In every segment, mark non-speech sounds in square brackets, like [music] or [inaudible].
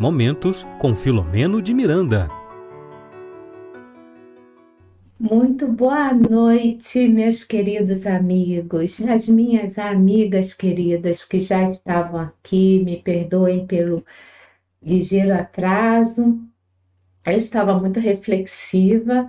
Momentos com Filomeno de Miranda. Muito boa noite, meus queridos amigos, as minhas amigas queridas que já estavam aqui, me perdoem pelo ligeiro atraso. Eu estava muito reflexiva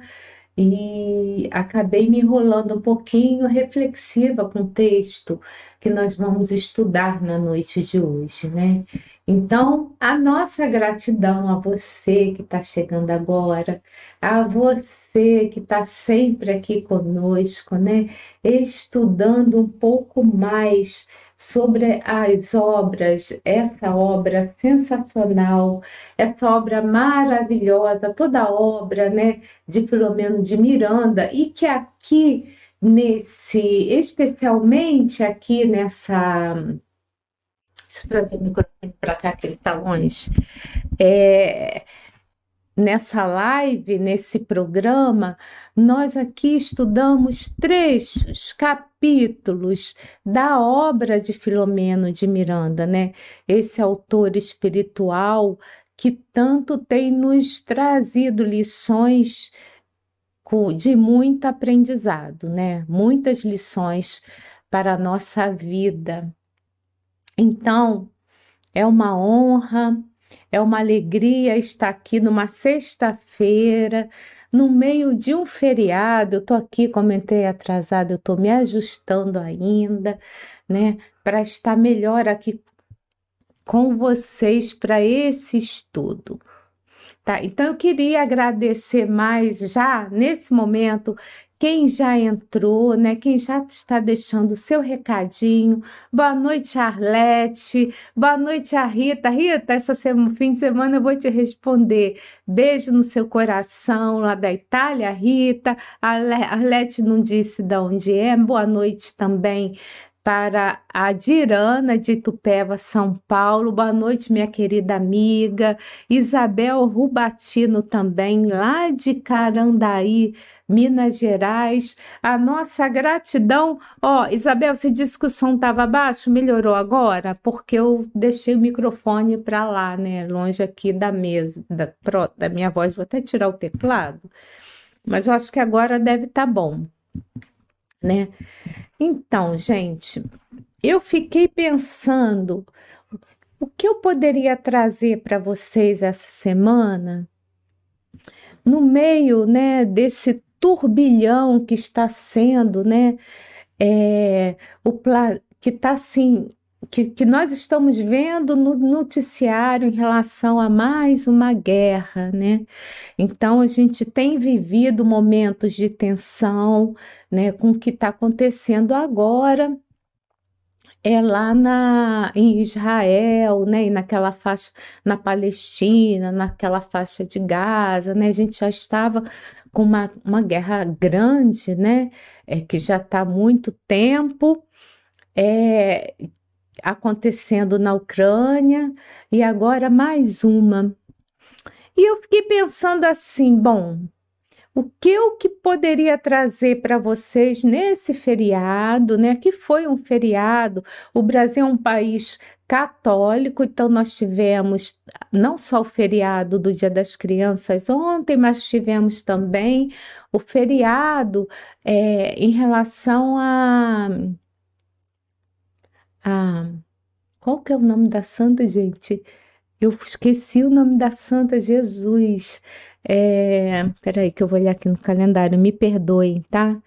e acabei me enrolando um pouquinho reflexiva com o texto que nós vamos estudar na noite de hoje, né? Então, a nossa gratidão a você que está chegando agora, a você que está sempre aqui conosco, né? Estudando um pouco mais sobre as obras, essa obra sensacional, essa obra maravilhosa, toda a obra, né, de Filomeno de Miranda e que aqui nesse, especialmente aqui nessa Deixa eu trazer o microfone para cá, que ele está longe. É, nessa live, nesse programa, nós aqui estudamos trechos, capítulos da obra de Filomeno de Miranda, né? Esse autor espiritual que tanto tem nos trazido lições de muito aprendizado, né? Muitas lições para a nossa vida. Então, é uma honra é uma alegria estar aqui numa sexta-feira, no meio de um feriado. Eu tô aqui, comentei atrasado, eu tô me ajustando ainda, né, para estar melhor aqui com vocês para esse estudo. Tá? Então eu queria agradecer mais já nesse momento quem já entrou, né? Quem já está deixando o seu recadinho. Boa noite, Arlete. Boa noite, a Rita. Rita, essa semana, fim de semana eu vou te responder. Beijo no seu coração lá da Itália, Rita. A Arlete não disse de onde é. Boa noite também para a Dirana de Itupeva, São Paulo. Boa noite, minha querida amiga. Isabel Rubatino também, lá de Carandaí, Minas Gerais. A nossa gratidão. Ó, oh, Isabel, você disse que o som estava baixo, melhorou agora? Porque eu deixei o microfone para lá, né? Longe aqui da mesa, da, da minha voz. Vou até tirar o teclado. Mas eu acho que agora deve estar tá bom, né? Então, gente, eu fiquei pensando o que eu poderia trazer para vocês essa semana no meio, né, desse turbilhão que está sendo, né? É, o que está assim, que, que nós estamos vendo no noticiário em relação a mais uma guerra, né? Então a gente tem vivido momentos de tensão, né, com o que está acontecendo agora é lá na, em Israel, né, e naquela faixa na Palestina, naquela faixa de Gaza, né, a gente já estava com uma, uma guerra grande, né? É, que já está há muito tempo é, acontecendo na Ucrânia e agora mais uma. E eu fiquei pensando assim, bom, o que eu que poderia trazer para vocês nesse feriado, né? Que foi um feriado. O Brasil é um país católico, então nós tivemos não só o feriado do Dia das Crianças ontem, mas tivemos também o feriado é, em relação a, a. Qual que é o nome da santa, gente? Eu esqueci o nome da santa, Jesus. É, peraí, que eu vou olhar aqui no calendário, me perdoem, tá?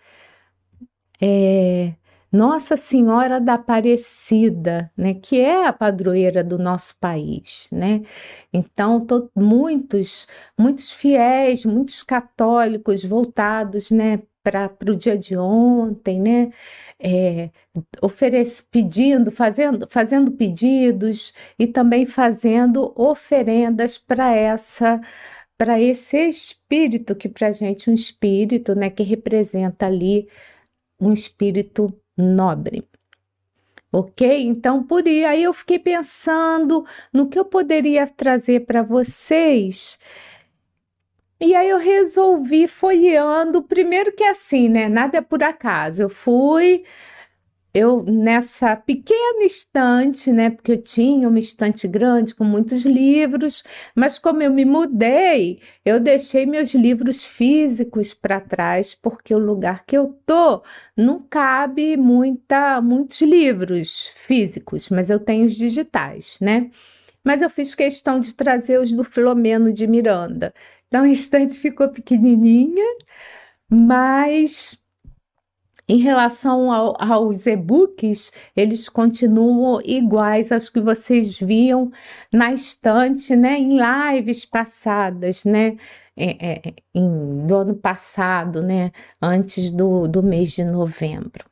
É, Nossa Senhora da Aparecida, né, que é a padroeira do nosso país, né? Então, tô, muitos, muitos fiéis, muitos católicos voltados, né, para o dia de ontem, né? É, oferece, pedindo, fazendo, fazendo pedidos e também fazendo oferendas para essa para esse espírito que para gente um espírito, né, que representa ali um espírito nobre. Ok? Então, por aí, aí eu fiquei pensando no que eu poderia trazer para vocês. E aí eu resolvi folheando, primeiro que assim, né? Nada é por acaso. Eu fui eu nessa pequena estante, né, porque eu tinha uma estante grande com muitos livros, mas como eu me mudei, eu deixei meus livros físicos para trás, porque o lugar que eu tô não cabe muita muitos livros físicos, mas eu tenho os digitais, né? Mas eu fiz questão de trazer os do Filomeno de Miranda. Então a [laughs] estante ficou pequenininha, mas em relação ao, aos e-books, eles continuam iguais aos que vocês viam na estante, né, em lives passadas, né, é, é, em, do ano passado, né, antes do, do mês de novembro.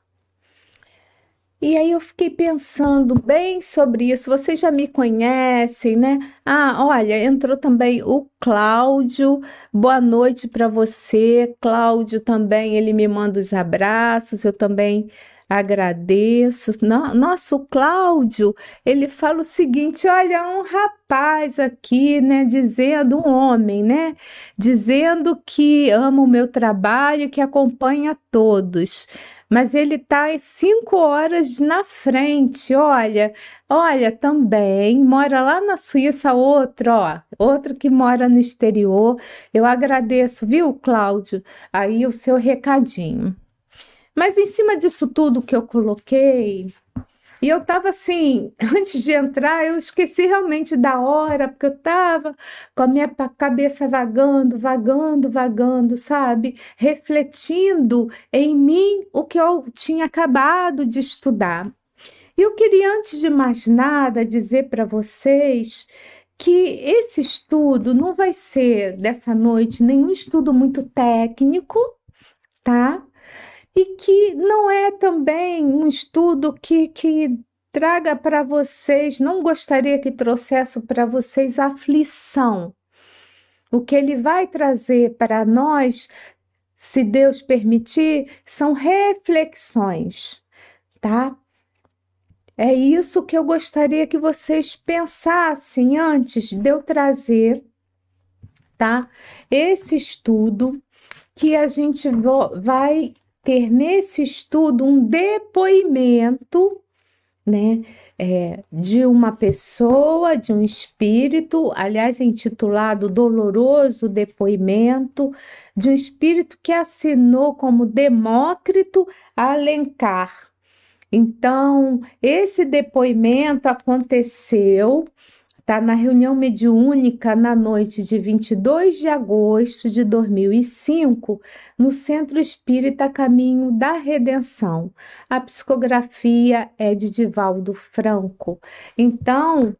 E aí eu fiquei pensando bem sobre isso. Vocês já me conhecem, né? Ah, olha, entrou também o Cláudio. Boa noite para você. Cláudio também, ele me manda os abraços. Eu também agradeço. Nossa, o Cláudio, ele fala o seguinte: olha, um rapaz aqui, né, dizendo, um homem, né, dizendo que ama o meu trabalho, que acompanha todos mas ele está cinco horas na frente. Olha, olha, também mora lá na Suíça outro, ó, outro que mora no exterior. Eu agradeço, viu, Cláudio, aí o seu recadinho. Mas em cima disso tudo que eu coloquei, e eu estava assim, [laughs] antes de entrar, eu esqueci realmente da hora, porque eu estava com a minha cabeça vagando, vagando, vagando, sabe? Refletindo em mim o que eu tinha acabado de estudar. E eu queria, antes de mais nada, dizer para vocês que esse estudo não vai ser dessa noite nenhum estudo muito técnico, tá? E que não é também um estudo que, que traga para vocês, não gostaria que trouxesse para vocês aflição. O que ele vai trazer para nós, se Deus permitir, são reflexões, tá? É isso que eu gostaria que vocês pensassem antes de eu trazer, tá? Esse estudo que a gente vai ter nesse estudo um depoimento, né? É, de uma pessoa, de um espírito, aliás, é intitulado Doloroso Depoimento, de um espírito que assinou como Demócrito Alencar. Então, esse depoimento aconteceu Está na reunião mediúnica na noite de 22 de agosto de 2005, no Centro Espírita Caminho da Redenção. A psicografia é de Divaldo Franco. Então,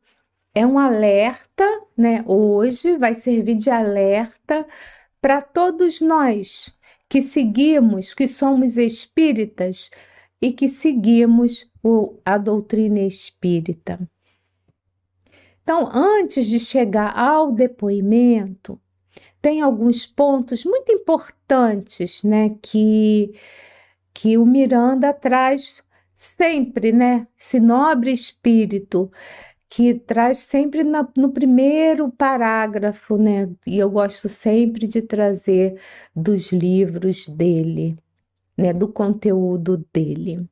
é um alerta, né? Hoje vai servir de alerta para todos nós que seguimos, que somos espíritas e que seguimos o, a doutrina espírita. Então, antes de chegar ao depoimento, tem alguns pontos muito importantes, né, que que o Miranda traz sempre, né, esse nobre espírito que traz sempre na, no primeiro parágrafo, né, e eu gosto sempre de trazer dos livros dele, né, do conteúdo dele.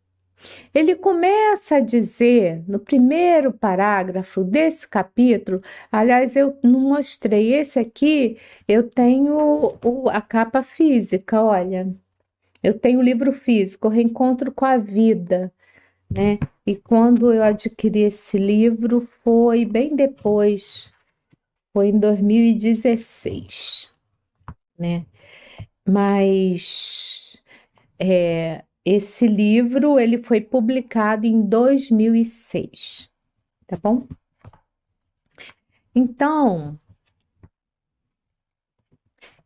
Ele começa a dizer no primeiro parágrafo desse capítulo, aliás, eu não mostrei esse aqui, eu tenho o, a capa física, olha. Eu tenho o livro físico, Reencontro com a Vida, né? E quando eu adquiri esse livro foi bem depois, foi em 2016, né? Mas é, esse livro ele foi publicado em 2006, tá bom? Então,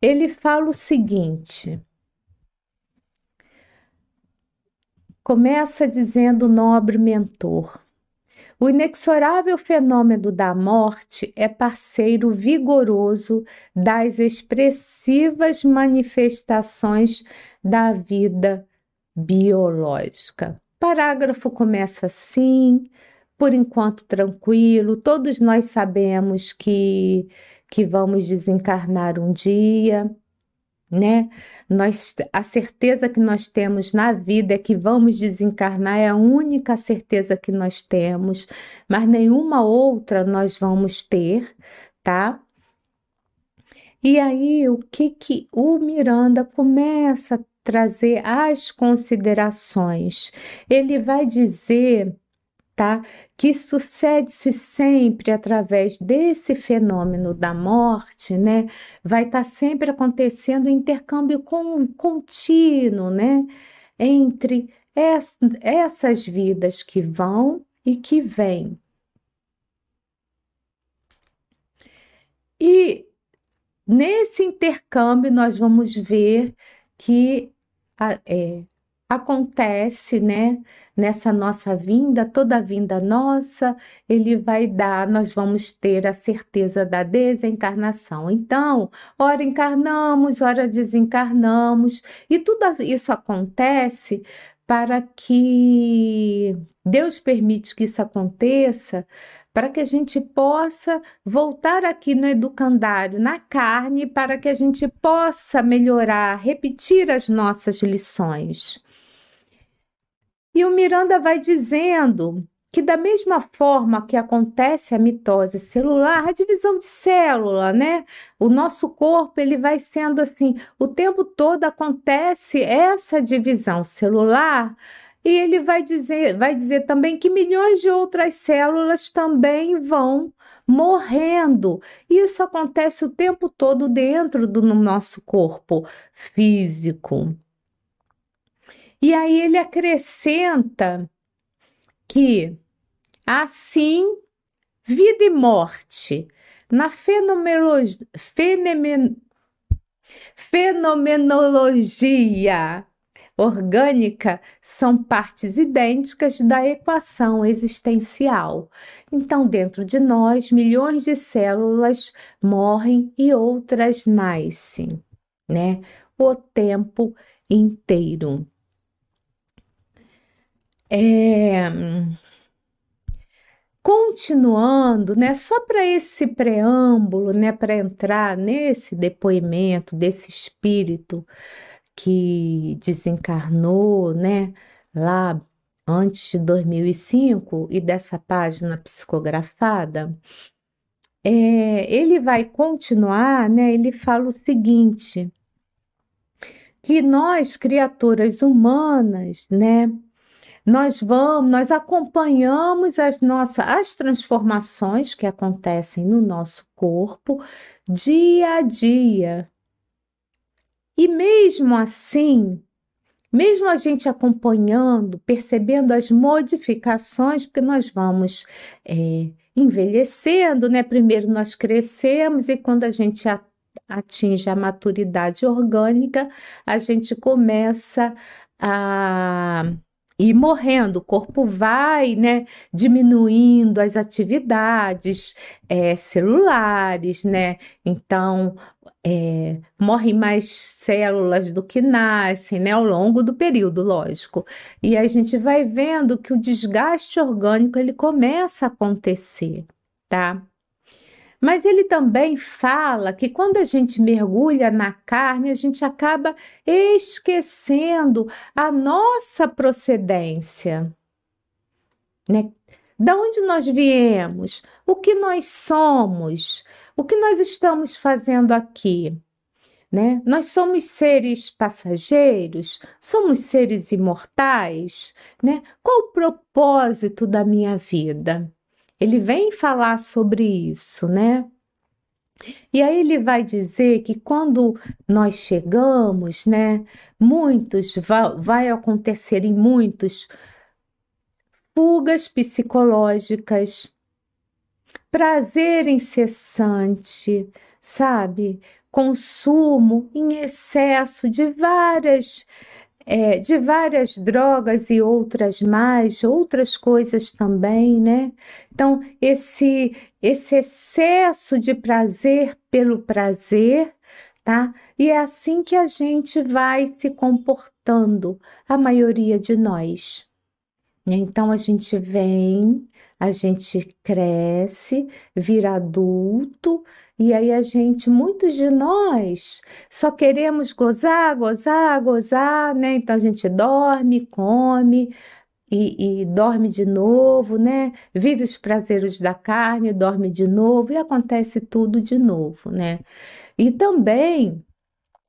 ele fala o seguinte: começa dizendo nobre mentor. O inexorável fenômeno da morte é parceiro vigoroso das expressivas manifestações da vida biológica. Parágrafo começa assim, por enquanto tranquilo, todos nós sabemos que, que vamos desencarnar um dia, né? Nós, a certeza que nós temos na vida é que vamos desencarnar, é a única certeza que nós temos, mas nenhuma outra nós vamos ter, tá? E aí, o que que o Miranda começa a trazer as considerações? Ele vai dizer, tá? Que sucede-se sempre através desse fenômeno da morte, né? Vai estar tá sempre acontecendo intercâmbio com, contínuo, né? Entre es, essas vidas que vão e que vêm. E Nesse intercâmbio, nós vamos ver que é, acontece, né? Nessa nossa vinda, toda vinda nossa, ele vai dar, nós vamos ter a certeza da desencarnação. Então, ora encarnamos, ora desencarnamos, e tudo isso acontece para que Deus permite que isso aconteça para que a gente possa voltar aqui no educandário, na carne, para que a gente possa melhorar, repetir as nossas lições. E o Miranda vai dizendo que da mesma forma que acontece a mitose celular, a divisão de célula, né? O nosso corpo, ele vai sendo assim, o tempo todo acontece essa divisão celular, e ele vai dizer, vai dizer também que milhões de outras células também vão morrendo. Isso acontece o tempo todo dentro do nosso corpo físico. E aí ele acrescenta que assim vida e morte na fenomenologia, fenomenologia orgânica são partes idênticas da equação existencial. Então, dentro de nós, milhões de células morrem e outras nascem, né? O tempo inteiro. É... Continuando, né, só para esse preâmbulo, né, para entrar nesse depoimento desse espírito que desencarnou, né, lá antes de 2005 e dessa página psicografada, é, ele vai continuar, né? Ele fala o seguinte: que nós, criaturas humanas, né? Nós vamos, nós acompanhamos as nossas as transformações que acontecem no nosso corpo dia a dia, e mesmo assim, mesmo a gente acompanhando, percebendo as modificações, porque nós vamos é, envelhecendo, né? Primeiro nós crescemos e quando a gente atinge a maturidade orgânica, a gente começa a ir morrendo, o corpo vai, né, diminuindo as atividades é, celulares, né? Então, é, morrem mais células do que nascem, né, ao longo do período, lógico. E a gente vai vendo que o desgaste orgânico ele começa a acontecer, tá? Mas ele também fala que quando a gente mergulha na carne, a gente acaba esquecendo a nossa procedência, né? Da onde nós viemos, o que nós somos, o que nós estamos fazendo aqui? Né? Nós somos seres passageiros, somos seres imortais, né? Qual o propósito da minha vida? Ele vem falar sobre isso, né? E aí ele vai dizer que quando nós chegamos, né, muitos vai, acontecer em muitos fugas psicológicas, prazer incessante, sabe? Consumo em excesso de várias é, de várias drogas e outras mais, outras coisas também, né? Então, esse, esse excesso de prazer pelo prazer, tá? E é assim que a gente vai se comportando, a maioria de nós, Então a gente vem, a gente cresce, vira adulto, e aí a gente, muitos de nós, só queremos gozar, gozar, gozar, né? Então a gente dorme, come, e, e, dorme de novo, né? Vive os prazeres da carne, dorme de novo e acontece tudo de novo, né? E também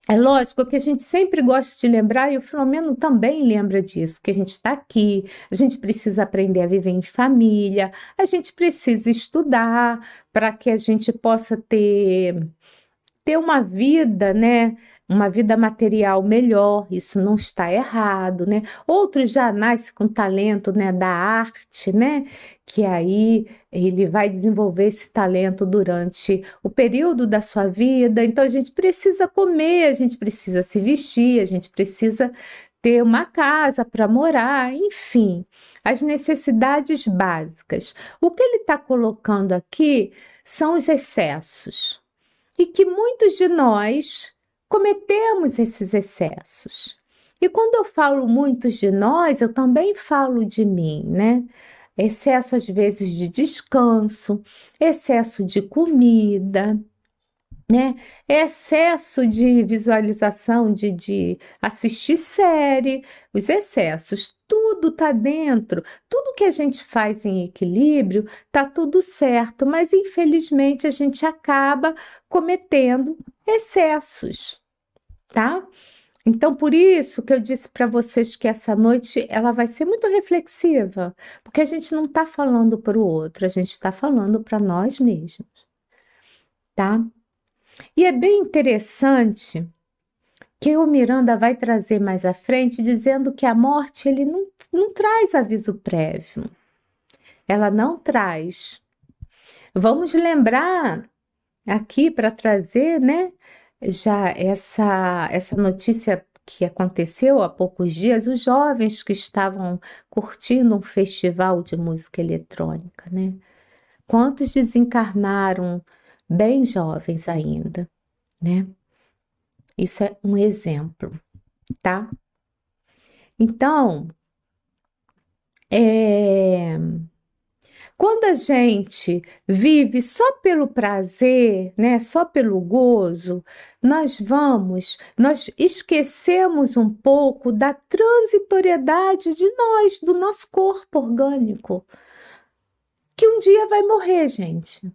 é lógico que a gente sempre gosta de lembrar, e o Filomeno também lembra disso, que a gente está aqui, a gente precisa aprender a viver em família, a gente precisa estudar para que a gente possa ter, ter uma vida, né? Uma vida material melhor, isso não está errado, né? Outros já nascem com talento, né, da arte, né? Que aí ele vai desenvolver esse talento durante o período da sua vida. Então a gente precisa comer, a gente precisa se vestir, a gente precisa ter uma casa para morar, enfim, as necessidades básicas. O que ele está colocando aqui são os excessos. E que muitos de nós cometemos esses excessos. E quando eu falo muitos de nós, eu também falo de mim, né? Excesso às vezes de descanso, excesso de comida, né? Excesso de visualização, de, de assistir série, os excessos, tudo tá dentro, tudo que a gente faz em equilíbrio tá tudo certo, mas infelizmente a gente acaba cometendo excessos tá? Então, por isso que eu disse para vocês que essa noite ela vai ser muito reflexiva, porque a gente não está falando para o outro, a gente está falando para nós mesmos, tá? E é bem interessante que o Miranda vai trazer mais à frente, dizendo que a morte ele não, não traz aviso prévio, ela não traz. Vamos lembrar aqui para trazer, né? Já essa, essa notícia que aconteceu há poucos dias, os jovens que estavam curtindo um festival de música eletrônica, né? Quantos desencarnaram bem jovens ainda, né? Isso é um exemplo, tá? Então, é, quando a gente vive só pelo prazer, né, só pelo gozo, nós vamos, nós esquecemos um pouco da transitoriedade de nós, do nosso corpo orgânico, que um dia vai morrer, gente.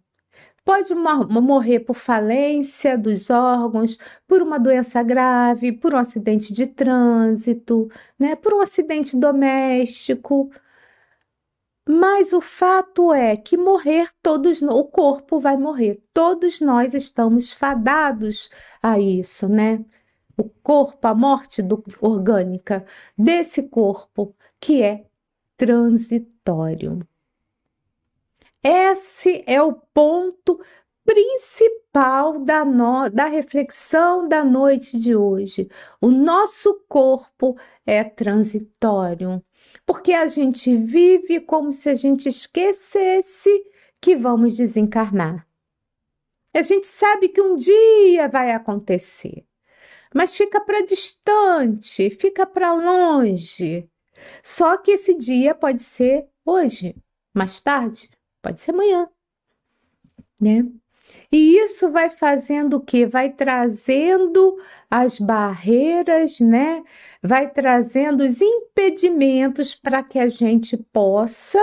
Pode morrer por falência dos órgãos, por uma doença grave, por um acidente de trânsito, né, por um acidente doméstico. Mas o fato é que morrer todos, o corpo vai morrer. Todos nós estamos fadados a isso, né? O corpo, a morte do, orgânica desse corpo que é transitório. Esse é o ponto principal da, no, da reflexão da noite de hoje. O nosso corpo é transitório porque a gente vive como se a gente esquecesse que vamos desencarnar. A gente sabe que um dia vai acontecer, mas fica para distante, fica para longe. Só que esse dia pode ser hoje, mais tarde, pode ser amanhã, né? E isso vai fazendo o que? Vai trazendo as barreiras, né? Vai trazendo os impedimentos para que a gente possa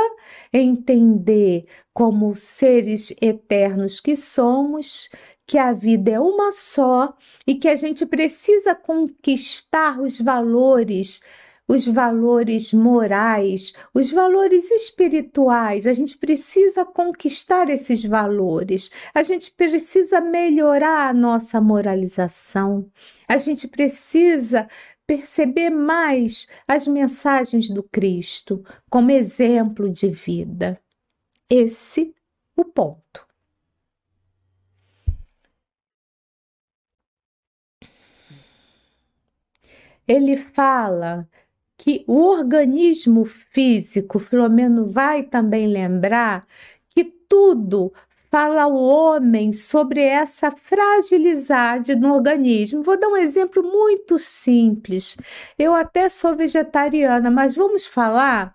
entender, como seres eternos que somos, que a vida é uma só e que a gente precisa conquistar os valores os valores morais, os valores espirituais. A gente precisa conquistar esses valores, a gente precisa melhorar a nossa moralização, a gente precisa perceber mais as mensagens do Cristo como exemplo de vida. Esse o ponto. Ele fala que o organismo físico, Filomeno vai também lembrar que tudo fala ao homem sobre essa fragilidade no organismo. Vou dar um exemplo muito simples. Eu até sou vegetariana, mas vamos falar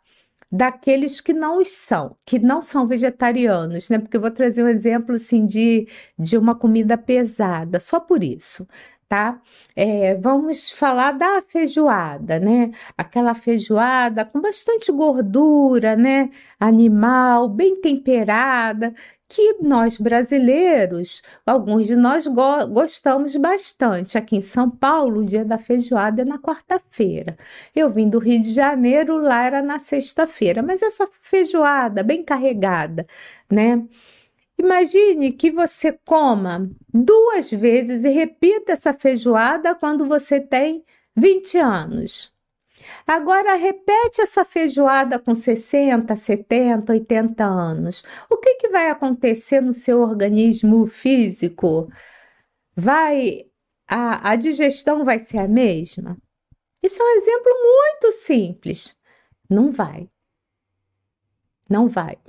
daqueles que não são, que não são vegetarianos, né? Porque eu vou trazer um exemplo assim de, de uma comida pesada, só por isso tá? É, vamos falar da feijoada, né? Aquela feijoada com bastante gordura, né? Animal, bem temperada, que nós brasileiros, alguns de nós go gostamos bastante. Aqui em São Paulo, o dia da feijoada é na quarta-feira. Eu vim do Rio de Janeiro, lá era na sexta-feira, mas essa feijoada bem carregada, né? Imagine que você coma duas vezes e repita essa feijoada quando você tem 20 anos. Agora repete essa feijoada com 60, 70, 80 anos. O que, que vai acontecer no seu organismo físico? Vai a, a digestão vai ser a mesma? Isso é um exemplo muito simples. Não vai. Não vai.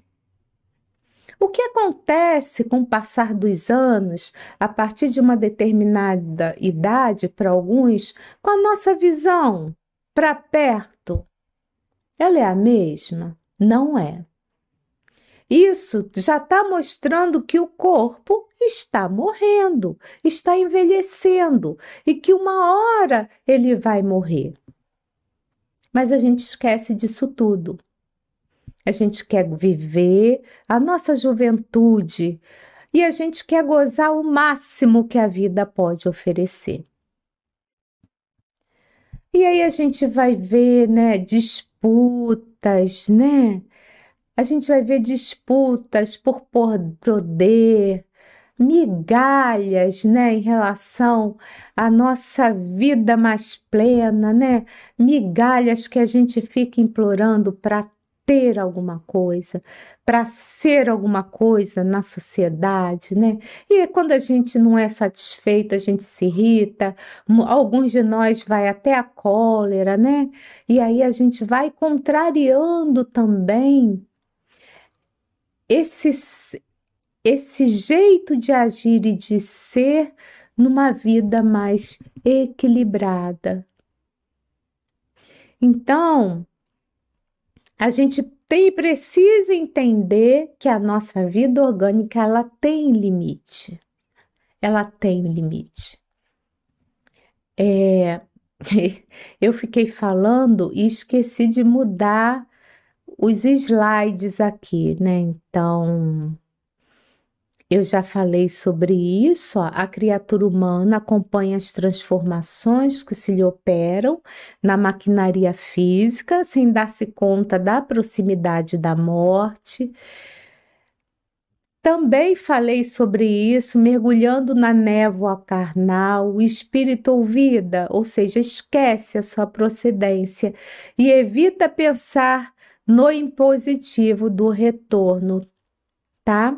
O que acontece com o passar dos anos, a partir de uma determinada idade, para alguns, com a nossa visão para perto? Ela é a mesma? Não é. Isso já está mostrando que o corpo está morrendo, está envelhecendo e que uma hora ele vai morrer. Mas a gente esquece disso tudo. A gente quer viver a nossa juventude e a gente quer gozar o máximo que a vida pode oferecer. E aí a gente vai ver, né, disputas, né? A gente vai ver disputas por poder, migalhas, né, em relação à nossa vida mais plena, né? Migalhas que a gente fica implorando para ter alguma coisa, para ser alguma coisa na sociedade, né? E quando a gente não é satisfeito, a gente se irrita, alguns de nós vai até a cólera, né? E aí a gente vai contrariando também esse, esse jeito de agir e de ser numa vida mais equilibrada. Então, a gente tem precisa entender que a nossa vida orgânica ela tem limite. Ela tem limite. É, [laughs] eu fiquei falando e esqueci de mudar os slides aqui, né? Então, eu já falei sobre isso. Ó. A criatura humana acompanha as transformações que se lhe operam na maquinaria física, sem dar-se conta da proximidade da morte. Também falei sobre isso, mergulhando na névoa carnal, o espírito ouvida, ou seja, esquece a sua procedência e evita pensar no impositivo do retorno, tá?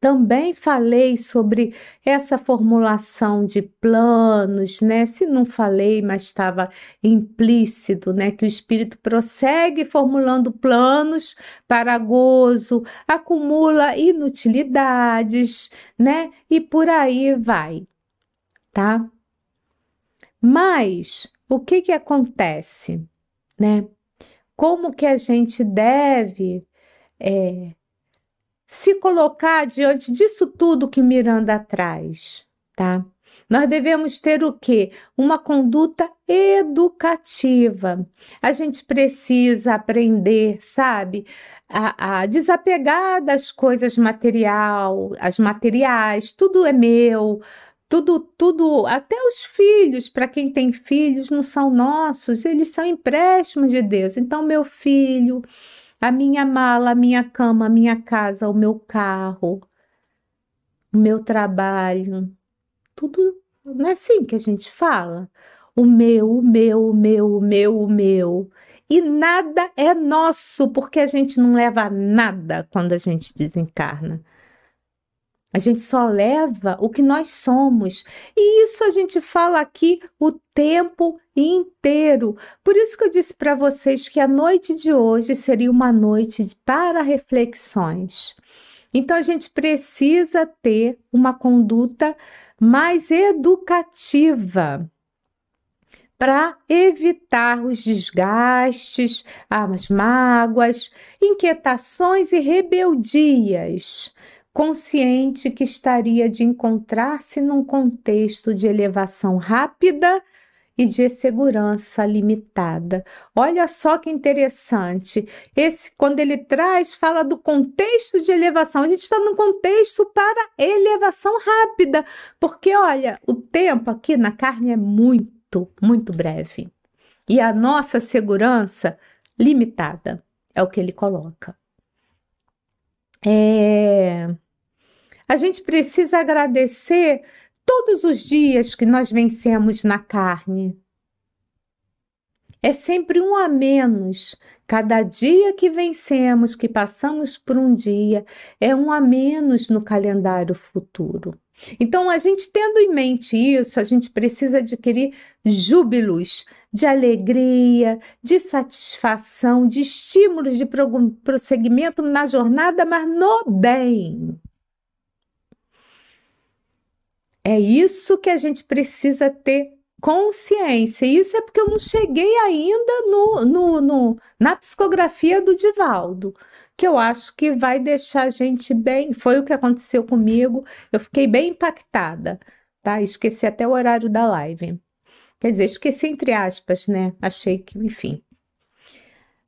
Também falei sobre essa formulação de planos, né? Se não falei, mas estava implícito, né? Que o espírito prossegue formulando planos para gozo, acumula inutilidades, né? E por aí vai, tá? Mas o que que acontece, né? Como que a gente deve é, se colocar diante disso tudo que Miranda traz, tá? Nós devemos ter o quê? Uma conduta educativa. A gente precisa aprender, sabe? A, a, desapegar das coisas material, as materiais, tudo é meu, tudo, tudo, até os filhos, para quem tem filhos, não são nossos, eles são empréstimos de Deus. Então, meu filho, a minha mala, a minha cama, a minha casa, o meu carro, o meu trabalho, tudo não é assim que a gente fala. O meu, o meu, o meu, o meu, o meu. E nada é nosso, porque a gente não leva nada quando a gente desencarna. A gente só leva o que nós somos. E isso a gente fala aqui o tempo inteiro. Por isso que eu disse para vocês que a noite de hoje seria uma noite para reflexões. Então a gente precisa ter uma conduta mais educativa. para evitar os desgastes, as mágoas, inquietações e rebeldias, consciente que estaria de encontrar-se num contexto de elevação rápida e de segurança limitada. Olha só que interessante. Esse, quando ele traz, fala do contexto de elevação. A gente está no contexto para elevação rápida, porque olha, o tempo aqui na carne é muito, muito breve. E a nossa segurança limitada é o que ele coloca. É... A gente precisa agradecer todos os dias que nós vencemos na carne. É sempre um a menos. Cada dia que vencemos, que passamos por um dia, é um a menos no calendário futuro. Então, a gente tendo em mente isso, a gente precisa adquirir júbilos, de alegria, de satisfação, de estímulos de prosseguimento na jornada, mas no bem. É isso que a gente precisa ter consciência. Isso é porque eu não cheguei ainda no, no, no, na psicografia do Divaldo, que eu acho que vai deixar a gente bem. Foi o que aconteceu comigo. Eu fiquei bem impactada, tá? Esqueci até o horário da live. Quer dizer, esqueci entre aspas, né? Achei que, enfim.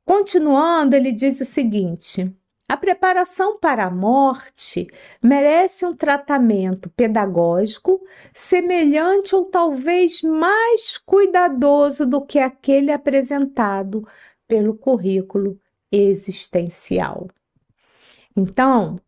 Continuando, ele diz o seguinte: a preparação para a morte merece um tratamento pedagógico semelhante ou talvez mais cuidadoso do que aquele apresentado pelo currículo existencial. Então,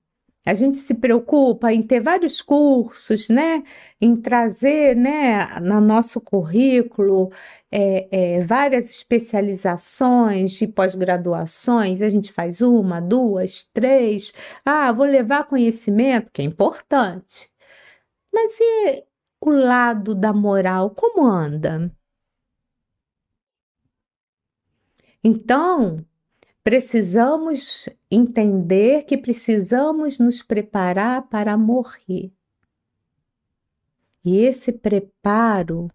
a gente se preocupa em ter vários cursos, né? Em trazer, né, no nosso currículo é, é, várias especializações de pós-graduações. A gente faz uma, duas, três. Ah, vou levar conhecimento, que é importante. Mas e o lado da moral, como anda? Então, Precisamos entender que precisamos nos preparar para morrer. E esse preparo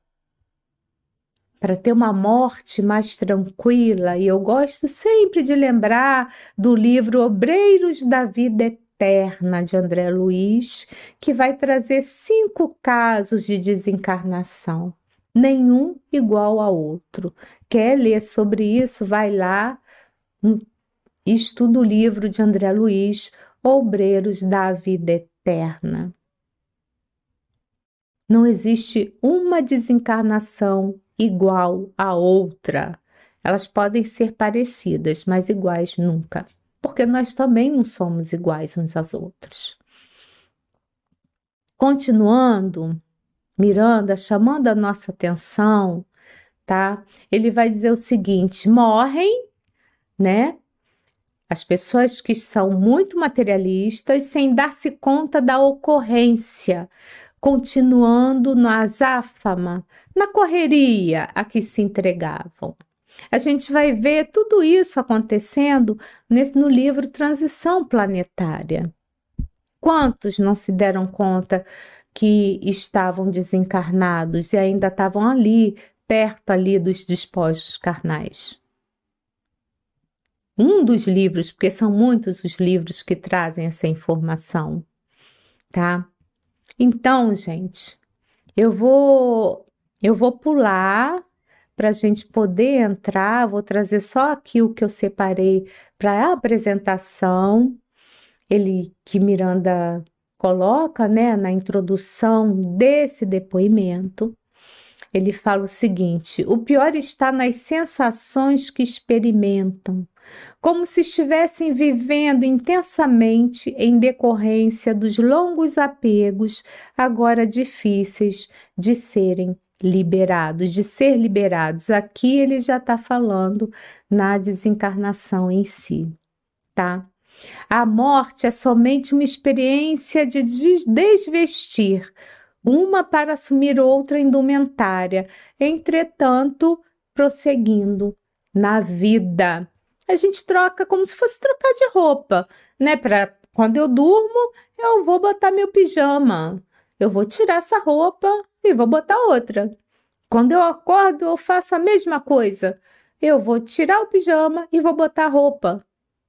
para ter uma morte mais tranquila, e eu gosto sempre de lembrar do livro Obreiros da Vida Eterna de André Luiz, que vai trazer cinco casos de desencarnação, nenhum igual ao outro. Quer ler sobre isso? Vai lá estuda o livro de André Luiz, Obreiros da Vida Eterna. Não existe uma desencarnação igual à outra. Elas podem ser parecidas, mas iguais nunca, porque nós também não somos iguais uns aos outros. Continuando, Miranda chamando a nossa atenção, tá? Ele vai dizer o seguinte: morrem né? As pessoas que são muito materialistas sem dar-se conta da ocorrência, continuando na azáfama, na correria a que se entregavam. A gente vai ver tudo isso acontecendo nesse, no livro Transição Planetária. Quantos não se deram conta que estavam desencarnados e ainda estavam ali, perto ali dos despojos carnais? Um dos livros, porque são muitos os livros que trazem essa informação, tá? Então, gente, eu vou eu vou pular para a gente poder entrar. Vou trazer só aqui o que eu separei para a apresentação. Ele que Miranda coloca, né, na introdução desse depoimento. Ele fala o seguinte: o pior está nas sensações que experimentam, como se estivessem vivendo intensamente em decorrência dos longos apegos, agora difíceis de serem liberados, de ser liberados. Aqui ele já está falando na desencarnação em si, tá? A morte é somente uma experiência de desvestir, uma para assumir outra indumentária, entretanto, prosseguindo na vida a gente troca como se fosse trocar de roupa, né? Para quando eu durmo, eu vou botar meu pijama. Eu vou tirar essa roupa e vou botar outra. Quando eu acordo, eu faço a mesma coisa. Eu vou tirar o pijama e vou botar roupa,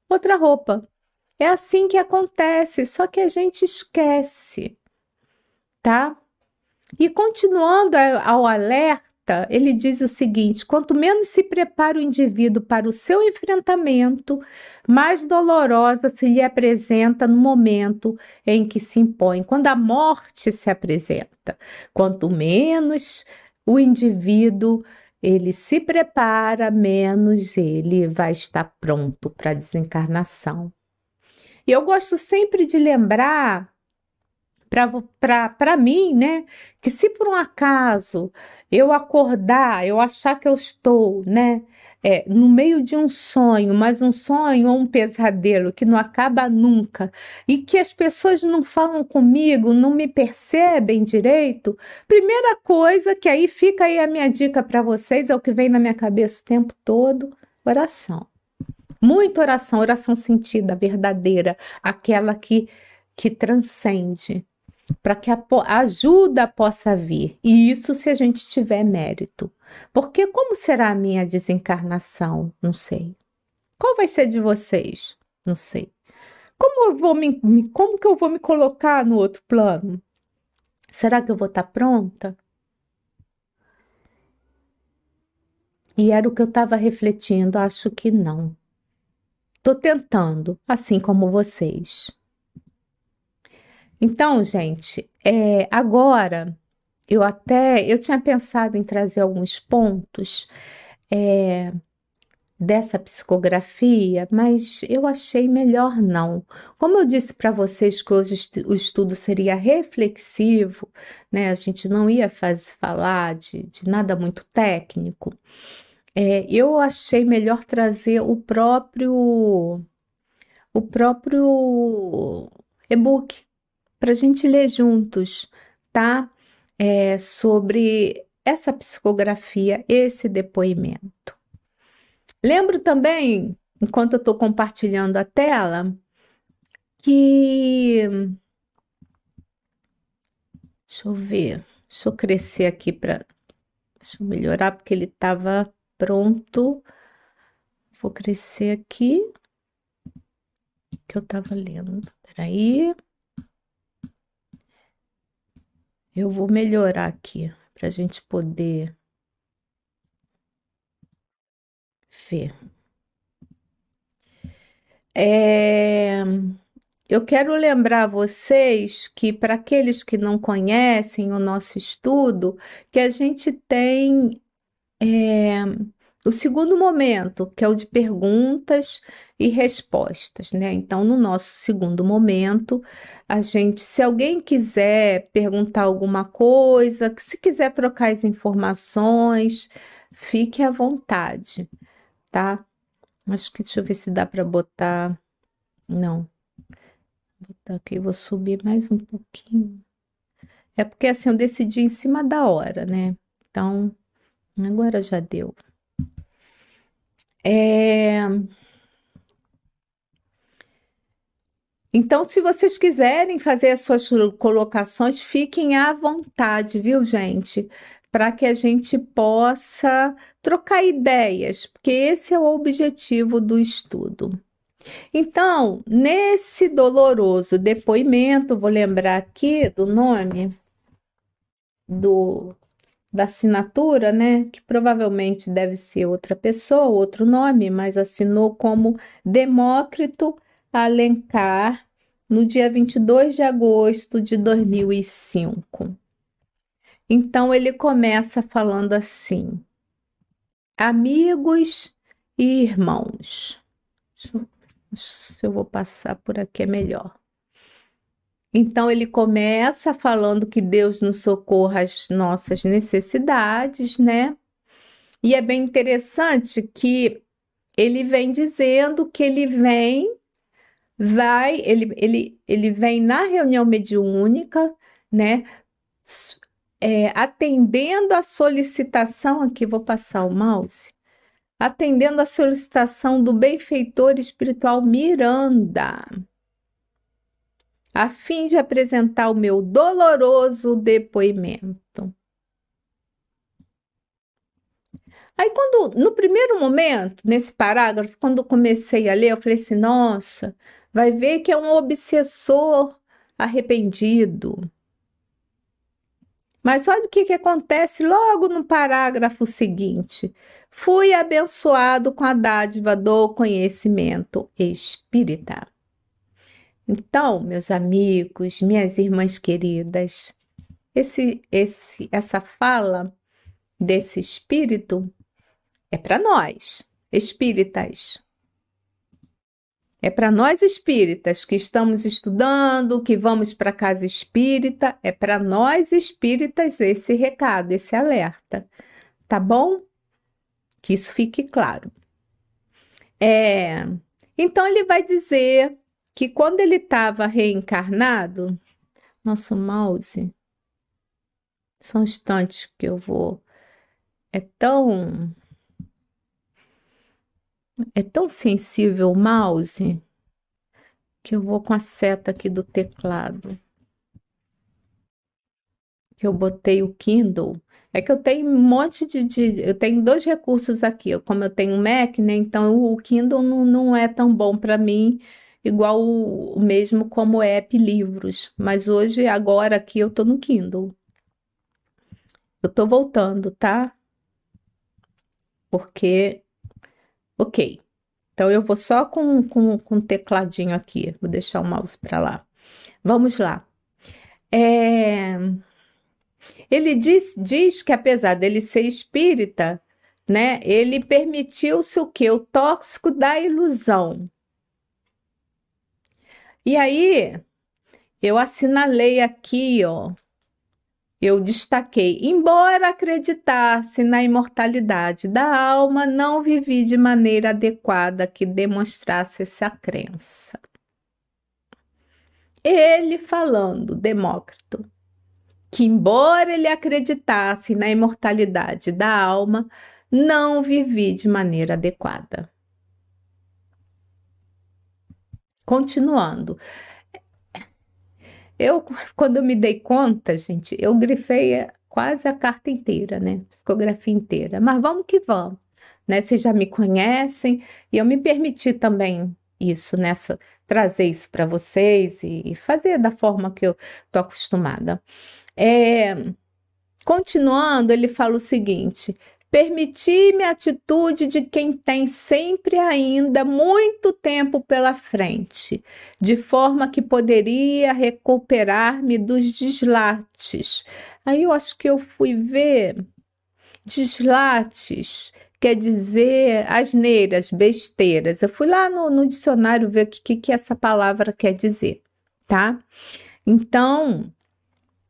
outra roupa. É assim que acontece, só que a gente esquece, tá? E continuando ao alerta, ele diz o seguinte: quanto menos se prepara o indivíduo para o seu enfrentamento, mais dolorosa se lhe apresenta no momento em que se impõe, quando a morte se apresenta. Quanto menos o indivíduo ele se prepara, menos ele vai estar pronto para a desencarnação. E eu gosto sempre de lembrar para mim, né, que se por um acaso eu acordar, eu achar que eu estou, né, é, no meio de um sonho, mas um sonho ou um pesadelo que não acaba nunca, e que as pessoas não falam comigo, não me percebem direito, primeira coisa que aí fica aí a minha dica para vocês, é o que vem na minha cabeça o tempo todo, oração. Muita oração, oração sentida, verdadeira, aquela que que transcende, para que a ajuda possa vir. E isso se a gente tiver mérito. Porque como será a minha desencarnação? Não sei. Qual vai ser de vocês? Não sei. Como eu vou me, como que eu vou me colocar no outro plano? Será que eu vou estar tá pronta? E era o que eu estava refletindo, acho que não. Estou tentando, assim como vocês. Então, gente, é, agora eu até eu tinha pensado em trazer alguns pontos é, dessa psicografia, mas eu achei melhor não. Como eu disse para vocês que hoje o estudo seria reflexivo, né? A gente não ia fazer, falar de, de nada muito técnico. É, eu achei melhor trazer o próprio o próprio e-book para a gente ler juntos, tá? É, sobre essa psicografia, esse depoimento. Lembro também, enquanto eu estou compartilhando a tela, que. Deixa eu ver, deixa eu crescer aqui para. Deixa eu melhorar, porque ele estava pronto. Vou crescer aqui, que eu estava lendo. Peraí. Eu vou melhorar aqui para a gente poder ver. É, eu quero lembrar vocês que, para aqueles que não conhecem o nosso estudo, que a gente tem é, o segundo momento, que é o de perguntas e respostas, né? Então, no nosso segundo momento, a gente, se alguém quiser perguntar alguma coisa, se quiser trocar as informações, fique à vontade, tá? Acho que deixa eu ver se dá para botar. Não. Vou botar aqui, vou subir mais um pouquinho. É porque assim eu decidi em cima da hora, né? Então, agora já deu. É... Então, se vocês quiserem fazer as suas colocações, fiquem à vontade, viu, gente? Para que a gente possa trocar ideias, porque esse é o objetivo do estudo. Então, nesse doloroso depoimento, vou lembrar aqui do nome do da assinatura, né? Que provavelmente deve ser outra pessoa, outro nome, mas assinou como Demócrito Alencar no dia 22 de agosto de 2005. Então ele começa falando assim: Amigos e irmãos. Se eu vou passar por aqui é melhor. Então ele começa falando que Deus nos socorra as nossas necessidades, né? E é bem interessante que ele vem dizendo que ele vem, vai, ele, ele, ele vem na reunião mediúnica, né? É, atendendo a solicitação, aqui vou passar o mouse, atendendo a solicitação do benfeitor espiritual Miranda a fim de apresentar o meu doloroso depoimento. Aí, quando, no primeiro momento, nesse parágrafo, quando comecei a ler, eu falei assim: nossa, vai ver que é um obsessor arrependido. Mas olha o que, que acontece logo no parágrafo seguinte. Fui abençoado com a dádiva do conhecimento espírita. Então, meus amigos, minhas irmãs queridas, esse, esse, essa fala desse espírito é para nós, espíritas. É para nós espíritas que estamos estudando, que vamos para casa espírita, é para nós espíritas esse recado, esse alerta. Tá bom? Que isso fique claro. É, então ele vai dizer que quando ele estava reencarnado, nosso mouse, são instantes que eu vou. É tão é tão sensível o mouse que eu vou com a seta aqui do teclado. Que eu botei o Kindle. É que eu tenho um monte de, de eu tenho dois recursos aqui. Como eu tenho Mac, né? Então o Kindle não, não é tão bom para mim, igual o, o mesmo como app livros. Mas hoje, agora aqui, eu tô no Kindle. Eu tô voltando, tá? Porque Ok. Então eu vou só com, com, com tecladinho aqui. Vou deixar o mouse para lá. Vamos lá. É... Ele diz, diz que apesar dele ser espírita, né, ele permitiu-se o que? O tóxico da ilusão. E aí, eu assinalei aqui, ó, eu destaquei, embora acreditasse na imortalidade da alma, não vivi de maneira adequada que demonstrasse essa crença. Ele falando, Demócrito, que embora ele acreditasse na imortalidade da alma, não vivi de maneira adequada. Continuando, eu, [laughs] quando me dei conta, gente, eu grifei quase a carta inteira, né? Psicografia inteira. Mas vamos que vamos, né? Vocês já me conhecem e eu me permiti também isso, nessa trazer isso para vocês e, fazer da forma que eu tô acostumada. É, continuando, ele fala o seguinte: Permitir-me a atitude de quem tem sempre ainda muito tempo pela frente, de forma que poderia recuperar-me dos deslates. Aí eu acho que eu fui ver deslates, quer dizer asneiras, besteiras. Eu fui lá no, no dicionário ver o que, que essa palavra quer dizer, tá? Então,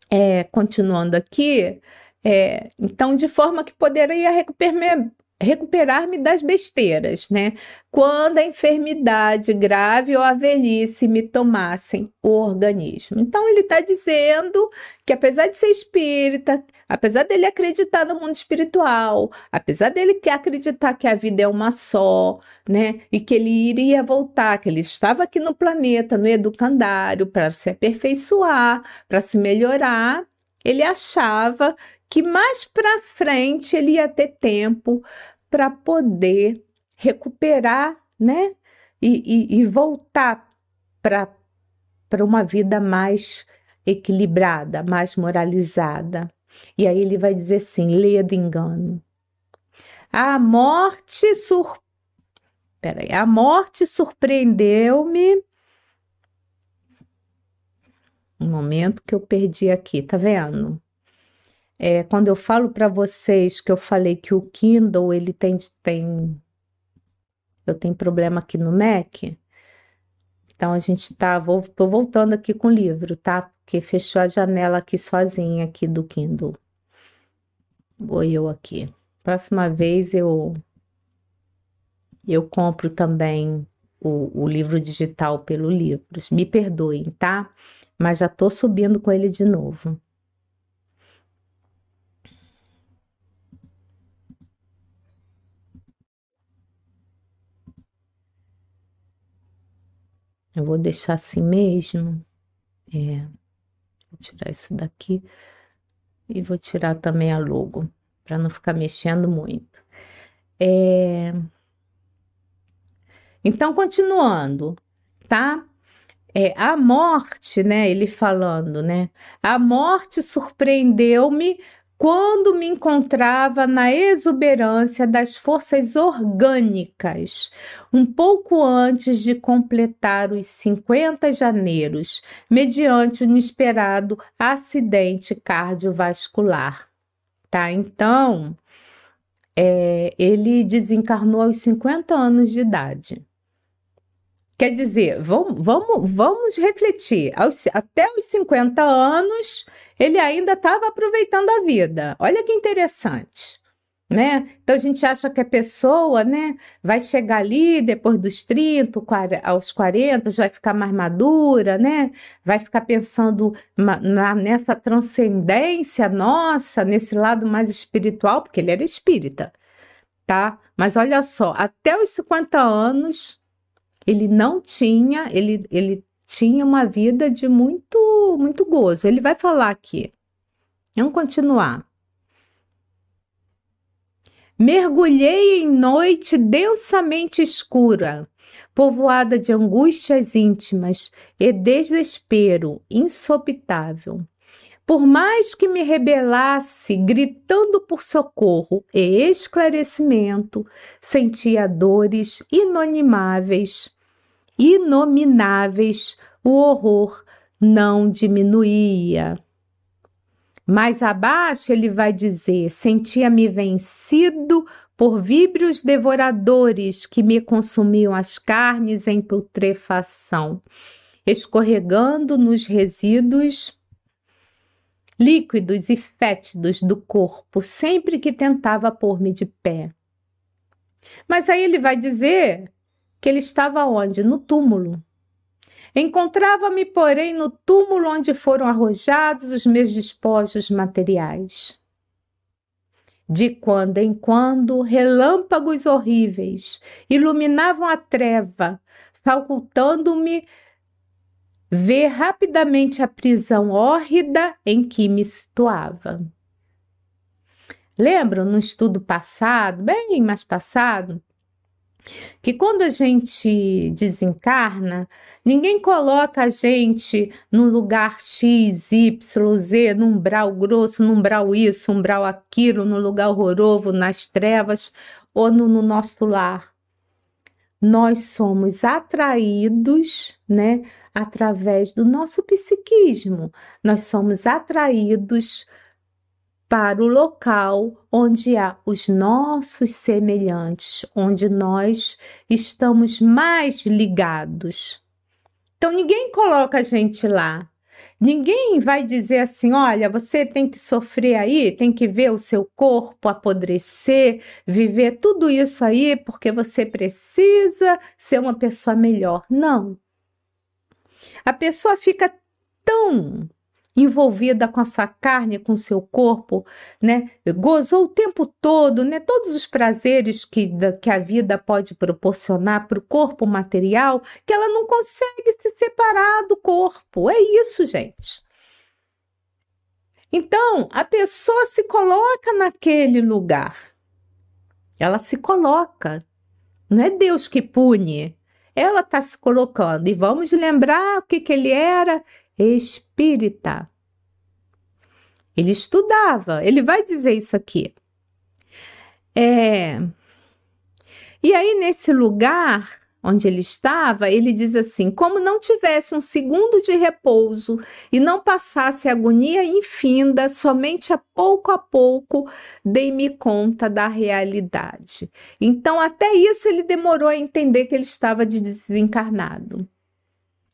é, continuando aqui, é, então, de forma que poderia recuperar-me recuperar das besteiras, né? Quando a enfermidade grave ou a velhice me tomassem o organismo. Então, ele está dizendo que, apesar de ser espírita, apesar dele acreditar no mundo espiritual, apesar dele acreditar que a vida é uma só, né? E que ele iria voltar, que ele estava aqui no planeta, no educandário, para se aperfeiçoar, para se melhorar, ele achava que mais para frente ele ia ter tempo para poder recuperar, né? E, e, e voltar para uma vida mais equilibrada, mais moralizada. E aí ele vai dizer assim: leia do engano. A morte sur... Peraí, a morte surpreendeu-me. Um momento que eu perdi aqui, tá vendo? É, quando eu falo para vocês que eu falei que o Kindle ele tem, tem eu tenho problema aqui no Mac, então a gente tá, vou, tô voltando aqui com o livro, tá? Porque fechou a janela aqui sozinha aqui do Kindle. Vou eu aqui. Próxima vez eu eu compro também o, o livro digital pelo Livros. Me perdoem, tá? Mas já tô subindo com ele de novo. Eu vou deixar assim mesmo. É, vou tirar isso daqui e vou tirar também a logo, para não ficar mexendo muito. É... Então, continuando, tá? É, a morte, né? Ele falando, né? A morte surpreendeu-me quando me encontrava na exuberância das forças orgânicas, um pouco antes de completar os 50 janeiros, mediante o inesperado acidente cardiovascular. Tá? Então, é, ele desencarnou aos 50 anos de idade. Quer dizer, vamos, vamos, vamos refletir. Até os 50 anos, ele ainda estava aproveitando a vida. Olha que interessante. Né? Então a gente acha que a pessoa, né, vai chegar ali depois dos 30, aos 40, vai ficar mais madura, né? Vai ficar pensando na, nessa transcendência nossa, nesse lado mais espiritual, porque ele era espírita, tá? Mas olha só, até os 50 anos ele não tinha, ele, ele tinha uma vida de muito, muito gozo. Ele vai falar aqui. Vamos continuar. Mergulhei em noite densamente escura, povoada de angústias íntimas e desespero insopitável. Por mais que me rebelasse, gritando por socorro e esclarecimento, sentia dores inonimáveis inomináveis, o horror não diminuía. Mais abaixo ele vai dizer: sentia-me vencido por víbrios devoradores que me consumiam as carnes em putrefação, escorregando nos resíduos líquidos e fétidos do corpo sempre que tentava pôr-me de pé. Mas aí ele vai dizer que ele estava onde? No túmulo. Encontrava-me, porém, no túmulo onde foram arrojados os meus despojos materiais. De quando em quando, relâmpagos horríveis iluminavam a treva, facultando-me ver rapidamente a prisão hórrida em que me situava. Lembram no estudo passado, bem mais passado, que quando a gente desencarna, ninguém coloca a gente no lugar X, Y, Z, num umbral grosso, num umbral isso, num umbral aquilo, no lugar horroroso, nas trevas ou no, no nosso lar. Nós somos atraídos, né, através do nosso psiquismo. Nós somos atraídos para o local onde há os nossos semelhantes, onde nós estamos mais ligados. Então ninguém coloca a gente lá. Ninguém vai dizer assim: olha, você tem que sofrer aí, tem que ver o seu corpo apodrecer, viver tudo isso aí porque você precisa ser uma pessoa melhor. Não. A pessoa fica tão envolvida com a sua carne, com o seu corpo, né? Gozou o tempo todo, né? Todos os prazeres que, que a vida pode proporcionar para o corpo material, que ela não consegue se separar do corpo. É isso, gente. Então, a pessoa se coloca naquele lugar. Ela se coloca. Não é Deus que pune. Ela está se colocando. E vamos lembrar o que, que ele era espírita. Ele estudava, ele vai dizer isso aqui. É... E aí, nesse lugar onde ele estava, ele diz assim: como não tivesse um segundo de repouso e não passasse agonia infinda, somente a pouco a pouco dei-me conta da realidade. Então, até isso ele demorou a entender que ele estava de desencarnado.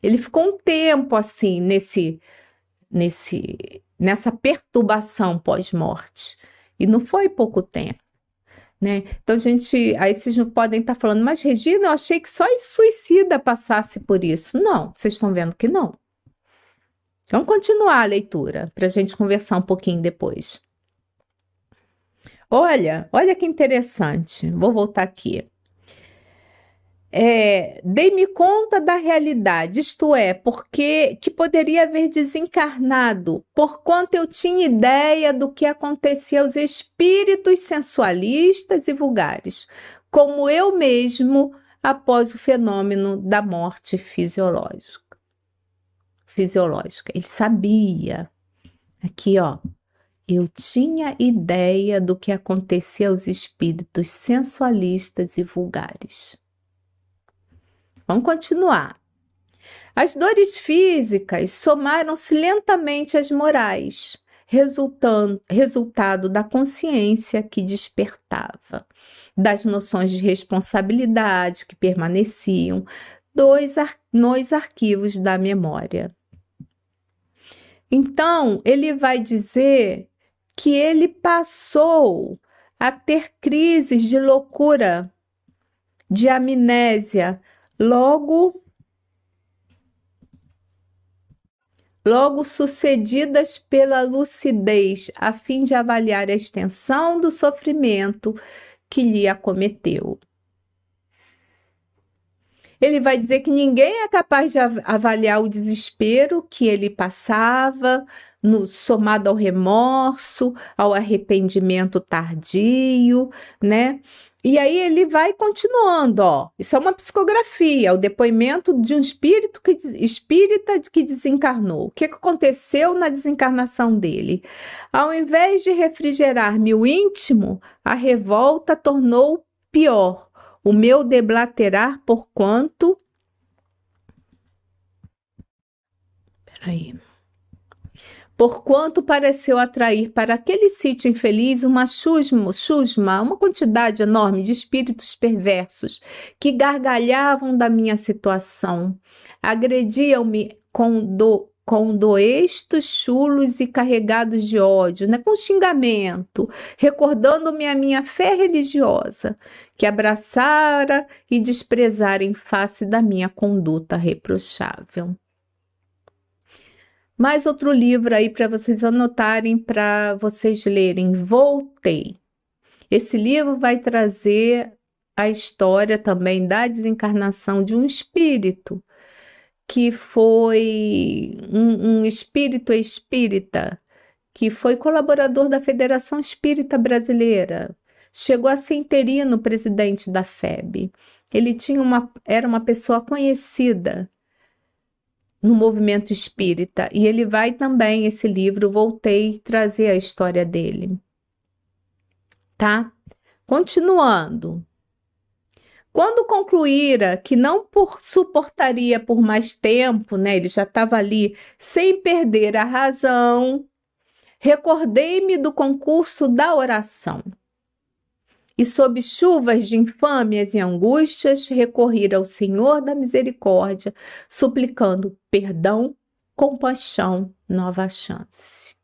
Ele ficou um tempo assim nesse nesse nessa perturbação pós-morte. E não foi pouco tempo. Né? Então, gente, aí vocês não podem estar falando, mas Regina, eu achei que só suicida passasse por isso. Não, vocês estão vendo que não. Vamos continuar a leitura para a gente conversar um pouquinho depois. Olha, olha que interessante. Vou voltar aqui. É, dei-me conta da realidade, isto é, porque que poderia haver desencarnado, porquanto eu tinha ideia do que acontecia aos espíritos sensualistas e vulgares, como eu mesmo após o fenômeno da morte fisiológica. Fisiológica. Ele sabia. Aqui, ó, eu tinha ideia do que acontecia aos espíritos sensualistas e vulgares. Vamos continuar. As dores físicas somaram-se lentamente às morais, resultado da consciência que despertava, das noções de responsabilidade que permaneciam dois ar, nos arquivos da memória. Então, ele vai dizer que ele passou a ter crises de loucura, de amnésia, logo logo sucedidas pela lucidez, a fim de avaliar a extensão do sofrimento que lhe acometeu. Ele vai dizer que ninguém é capaz de avaliar o desespero que ele passava, no, somado ao remorso, ao arrependimento tardio, né? E aí ele vai continuando, ó. Isso é uma psicografia, o depoimento de um espírito que espírita que desencarnou. O que aconteceu na desencarnação dele? Ao invés de refrigerar-me o íntimo, a revolta tornou pior. O meu deblaterar por quanto Peraí porquanto pareceu atrair para aquele sítio infeliz uma chusma, chusma, uma quantidade enorme de espíritos perversos que gargalhavam da minha situação, agrediam-me com do, com doestos chulos e carregados de ódio, né? com xingamento, recordando-me a minha fé religiosa, que abraçara e desprezara em face da minha conduta reprochável. Mais outro livro aí para vocês anotarem, para vocês lerem. Voltei. Esse livro vai trazer a história também da desencarnação de um espírito que foi um, um espírito espírita que foi colaborador da Federação Espírita Brasileira. Chegou a ser interino presidente da FEB. Ele tinha uma, era uma pessoa conhecida no movimento espírita. E ele vai também, esse livro, voltei trazer a história dele. Tá? Continuando. Quando concluíra que não por, suportaria por mais tempo, né, ele já estava ali sem perder a razão, recordei-me do concurso da oração e sob chuvas de infâmias e angústias recorrer ao Senhor da misericórdia, suplicando perdão, compaixão, nova chance.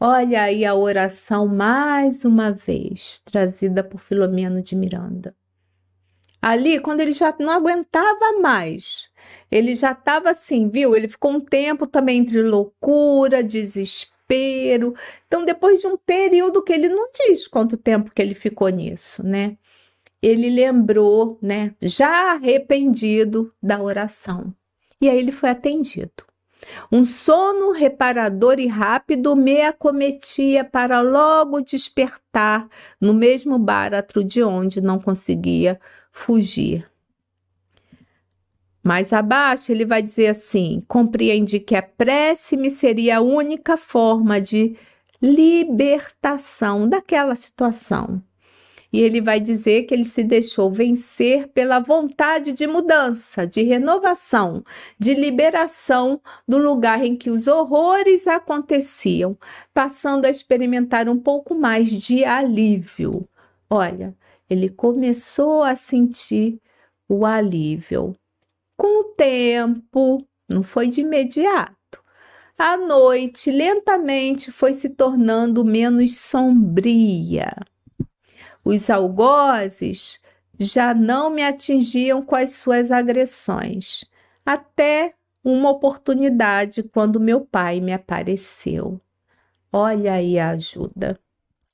Olha aí a oração mais uma vez, trazida por Filomeno de Miranda. Ali, quando ele já não aguentava mais, ele já estava assim, viu? Ele ficou um tempo também entre loucura, desespero desespero. Então, depois de um período que ele não diz quanto tempo que ele ficou nisso, né? Ele lembrou, né, já arrependido da oração. E aí ele foi atendido. Um sono reparador e rápido me acometia para logo despertar no mesmo báratro de onde não conseguia fugir. Mais abaixo, ele vai dizer assim: compreendi que a prece me seria a única forma de libertação daquela situação. E ele vai dizer que ele se deixou vencer pela vontade de mudança, de renovação, de liberação do lugar em que os horrores aconteciam, passando a experimentar um pouco mais de alívio. Olha, ele começou a sentir o alívio. Com o tempo, não foi de imediato, a noite lentamente foi se tornando menos sombria. Os algozes já não me atingiam com as suas agressões, até uma oportunidade quando meu pai me apareceu. Olha aí a ajuda.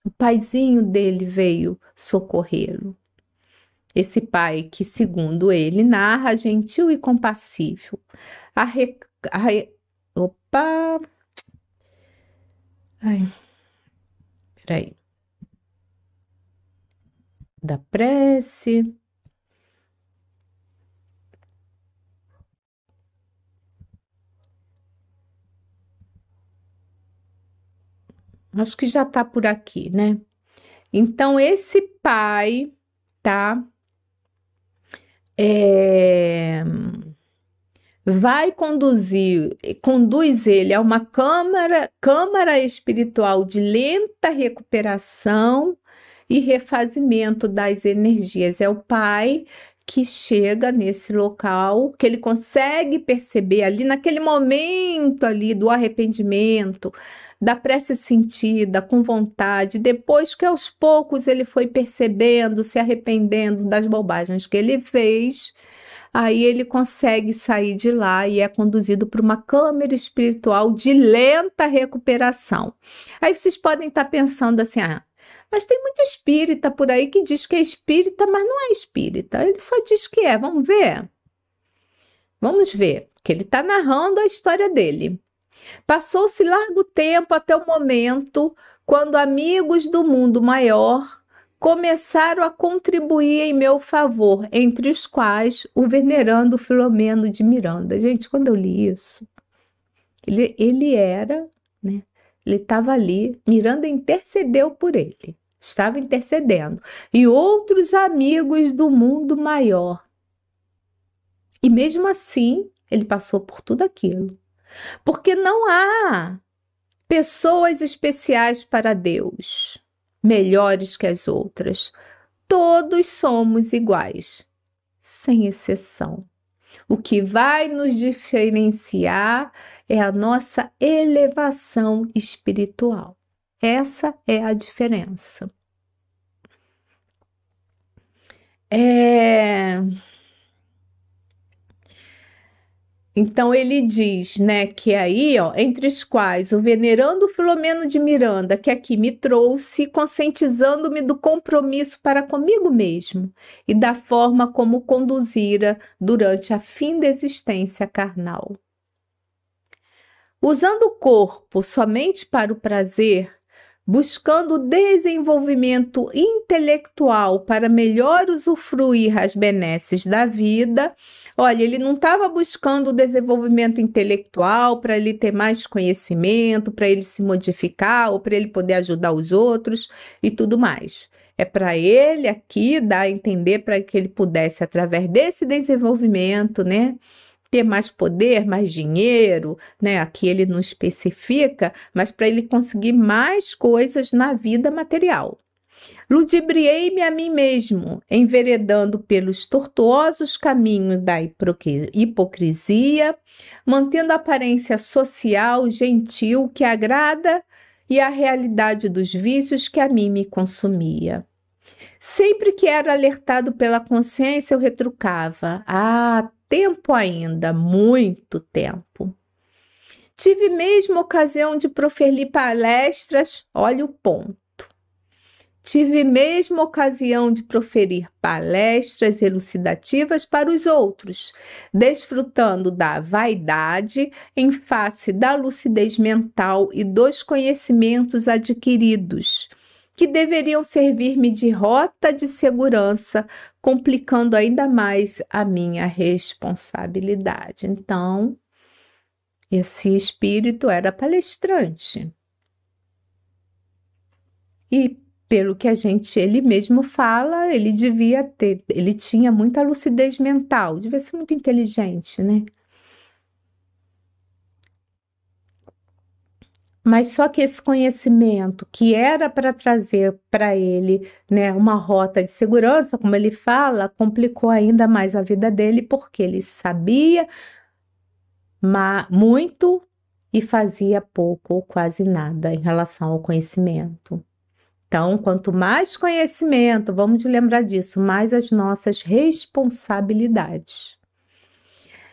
O paizinho dele veio socorrê-lo. Esse pai que, segundo ele, narra gentil e compassível. A re... A re... Opa! Ai, peraí. Da prece. Acho que já tá por aqui, né? Então, esse pai, tá? É, vai conduzir, conduz ele a uma câmara, câmara espiritual de lenta recuperação e refazimento das energias. É o pai que chega nesse local, que ele consegue perceber ali naquele momento ali do arrependimento, da prece sentida, com vontade, depois que aos poucos ele foi percebendo, se arrependendo das bobagens que ele fez, aí ele consegue sair de lá e é conduzido para uma câmara espiritual de lenta recuperação. Aí vocês podem estar pensando assim: ah, mas tem muito espírita por aí que diz que é espírita, mas não é espírita. Ele só diz que é. Vamos ver? Vamos ver, que ele está narrando a história dele. Passou-se largo tempo até o momento quando amigos do mundo maior começaram a contribuir em meu favor, entre os quais o venerando Filomeno de Miranda. Gente, quando eu li isso, ele, ele era, né? Ele estava ali, Miranda intercedeu por ele, estava intercedendo, e outros amigos do mundo maior. E mesmo assim, ele passou por tudo aquilo. Porque não há pessoas especiais para Deus, melhores que as outras. Todos somos iguais, sem exceção. O que vai nos diferenciar é a nossa elevação espiritual. Essa é a diferença. É... Então ele diz, né, que aí, ó, entre os quais o venerando Filomeno de Miranda, que aqui me trouxe, conscientizando-me do compromisso para comigo mesmo e da forma como conduzira durante a fim da existência carnal. Usando o corpo somente para o prazer, buscando desenvolvimento intelectual para melhor usufruir as benesses da vida, Olha, ele não estava buscando o desenvolvimento intelectual para ele ter mais conhecimento, para ele se modificar ou para ele poder ajudar os outros e tudo mais. É para ele aqui dar a entender para que ele pudesse, através desse desenvolvimento, né? Ter mais poder, mais dinheiro, né? Aqui ele não especifica, mas para ele conseguir mais coisas na vida material. Ludibriei-me a mim mesmo, enveredando pelos tortuosos caminhos da hipocrisia, mantendo a aparência social gentil que agrada e a realidade dos vícios que a mim me consumia. Sempre que era alertado pela consciência, eu retrucava: Ah, tempo ainda, muito tempo. Tive mesmo ocasião de proferir palestras, olha o ponto Tive mesmo ocasião de proferir palestras elucidativas para os outros, desfrutando da vaidade em face da lucidez mental e dos conhecimentos adquiridos, que deveriam servir-me de rota de segurança, complicando ainda mais a minha responsabilidade. Então, esse espírito era palestrante. E pelo que a gente, ele mesmo fala, ele devia ter, ele tinha muita lucidez mental, devia ser muito inteligente, né? Mas só que esse conhecimento que era para trazer para ele, né, uma rota de segurança, como ele fala, complicou ainda mais a vida dele, porque ele sabia muito e fazia pouco ou quase nada em relação ao conhecimento. Então, quanto mais conhecimento, vamos lembrar disso, mais as nossas responsabilidades.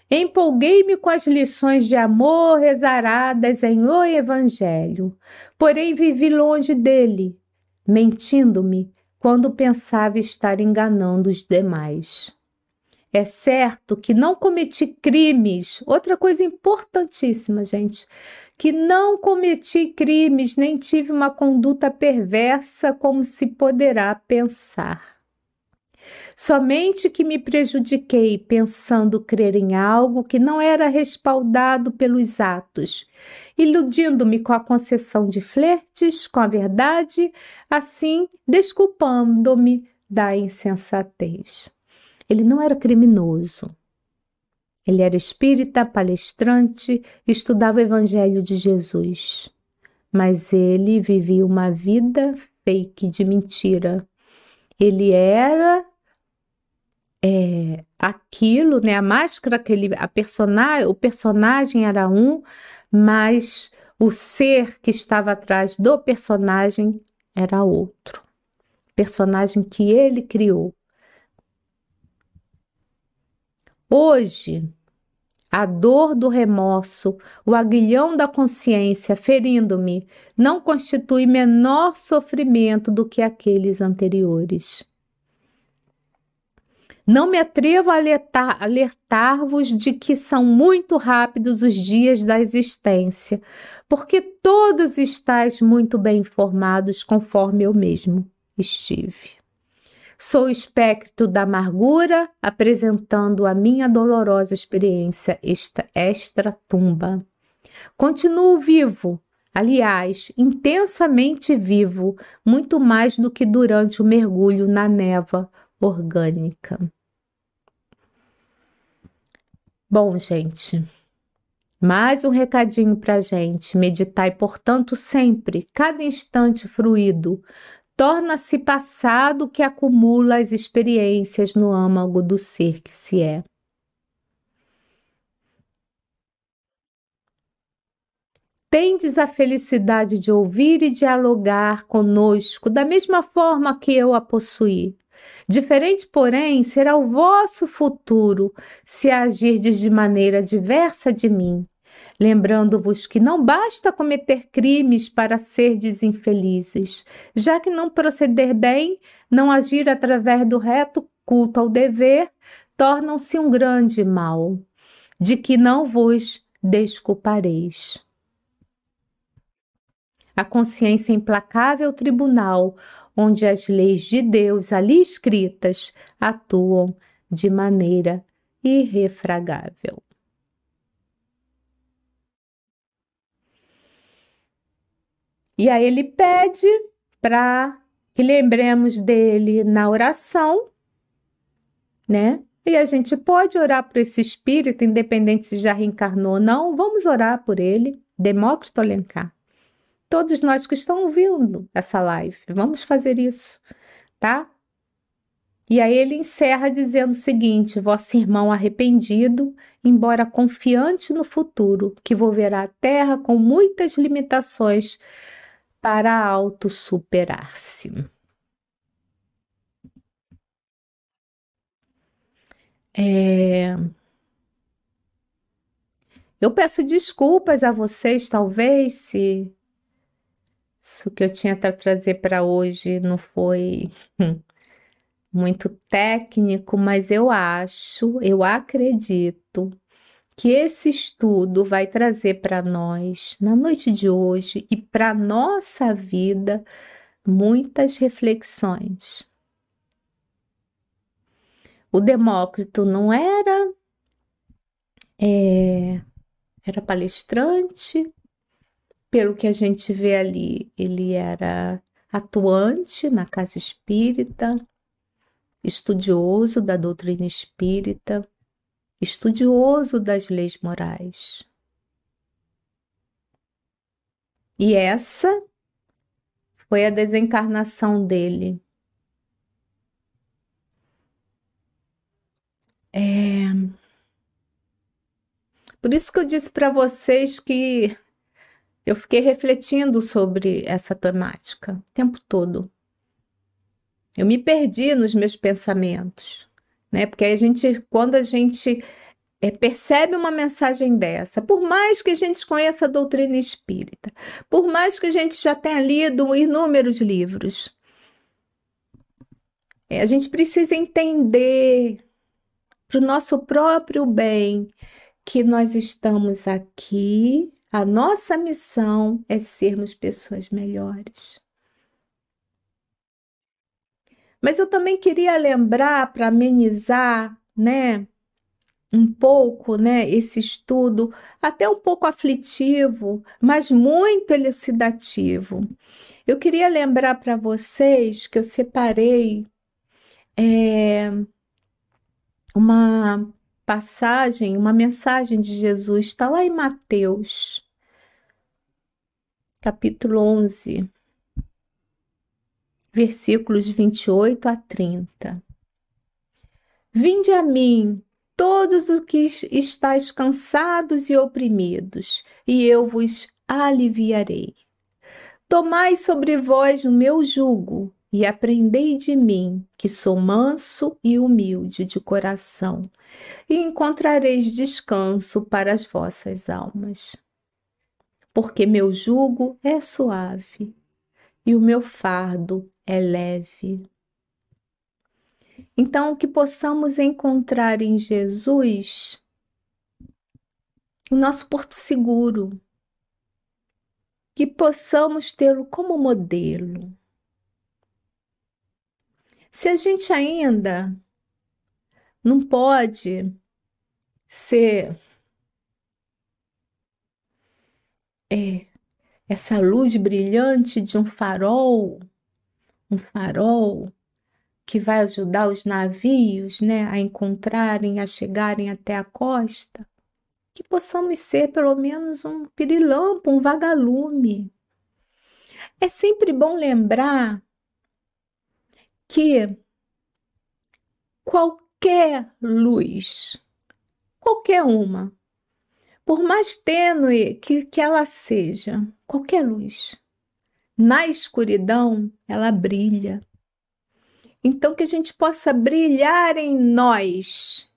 Empolguei-me com as lições de amor exaradas em O Evangelho, porém vivi longe dele, mentindo-me quando pensava estar enganando os demais. É certo que não cometi crimes, outra coisa importantíssima, gente, que não cometi crimes nem tive uma conduta perversa como se poderá pensar. Somente que me prejudiquei pensando crer em algo que não era respaldado pelos atos, iludindo-me com a concessão de flertes com a verdade, assim desculpando-me da insensatez. Ele não era criminoso. Ele era espírita, palestrante, estudava o Evangelho de Jesus. Mas ele vivia uma vida fake de mentira. Ele era é, aquilo, né? A máscara que ele, a personagem, o personagem era um, mas o ser que estava atrás do personagem era outro. Personagem que ele criou. Hoje, a dor do remorso, o aguilhão da consciência ferindo-me, não constitui menor sofrimento do que aqueles anteriores. Não me atrevo a alertar-vos de que são muito rápidos os dias da existência, porque todos estáis muito bem informados conforme eu mesmo estive. Sou o espectro da amargura, apresentando a minha dolorosa experiência extra-tumba. Continuo vivo, aliás, intensamente vivo, muito mais do que durante o mergulho na névoa orgânica. Bom, gente, mais um recadinho para gente. Meditai, portanto, sempre, cada instante fruído, torna-se passado que acumula as experiências no âmago do ser que se é. Tendes a felicidade de ouvir e dialogar conosco da mesma forma que eu a possuí. Diferente, porém, será o vosso futuro se agirdes de maneira diversa de mim, lembrando-vos que não basta cometer crimes para serdes infelizes, já que não proceder bem, não agir através do reto culto ao dever, tornam-se um grande mal, de que não vos desculpareis. A consciência implacável tribunal, onde as leis de Deus ali escritas atuam de maneira irrefragável. E aí ele pede para que lembremos dele na oração, né? E a gente pode orar por esse espírito, independente se já reencarnou ou não, vamos orar por ele, Demócrito Alencar. Todos nós que estão ouvindo essa live, vamos fazer isso, tá? E aí ele encerra dizendo o seguinte: Vosso irmão arrependido, embora confiante no futuro, que volverá à terra com muitas limitações, para auto-superar-se. É... Eu peço desculpas a vocês, talvez, se isso que eu tinha para trazer para hoje não foi [laughs] muito técnico, mas eu acho, eu acredito que esse estudo vai trazer para nós, na noite de hoje e para nossa vida, muitas reflexões. O Demócrito não era é, era palestrante, pelo que a gente vê ali, ele era atuante na casa espírita, estudioso da doutrina espírita, estudioso das leis morais. E essa foi a desencarnação dele. É... Por isso que eu disse para vocês que eu fiquei refletindo sobre essa temática o tempo todo. Eu me perdi nos meus pensamentos né? Porque a gente, quando a gente é, percebe uma mensagem dessa, por mais que a gente conheça a doutrina espírita, por mais que a gente já tenha lido inúmeros livros, É, a gente precisa entender para o nosso próprio bem que nós estamos aqui, a nossa missão é sermos pessoas melhores. Mas eu também queria lembrar para amenizar, né, um pouco, né, esse estudo, até um pouco aflitivo, mas muito elucidativo. Eu queria lembrar para vocês que eu separei é, uma passagem, uma mensagem de Jesus, está lá em Mateus, capítulo 11, versículos 28 a 30. Vinde a mim, todos os que estáis cansados e oprimidos, e eu vos aliviarei. Tomai sobre vós o meu jugo e aprendei de mim, que sou manso e humilde de coração, e encontrareis descanso para as vossas almas. Porque meu jugo é suave e o meu fardo é leve. Então, que possamos encontrar em Jesus o nosso porto seguro, que possamos tê-lo como modelo. Se a gente ainda não pode ser é, essa luz brilhante de um farol, um farol que vai ajudar os navios né, a encontrarem, a chegarem até a costa, que possamos ser pelo menos um pirilampo, um vagalume. É sempre bom lembrar que qualquer luz, qualquer uma, por mais tênue que, que ela seja, qualquer luz, na escuridão ela brilha. Então, que a gente possa brilhar em nós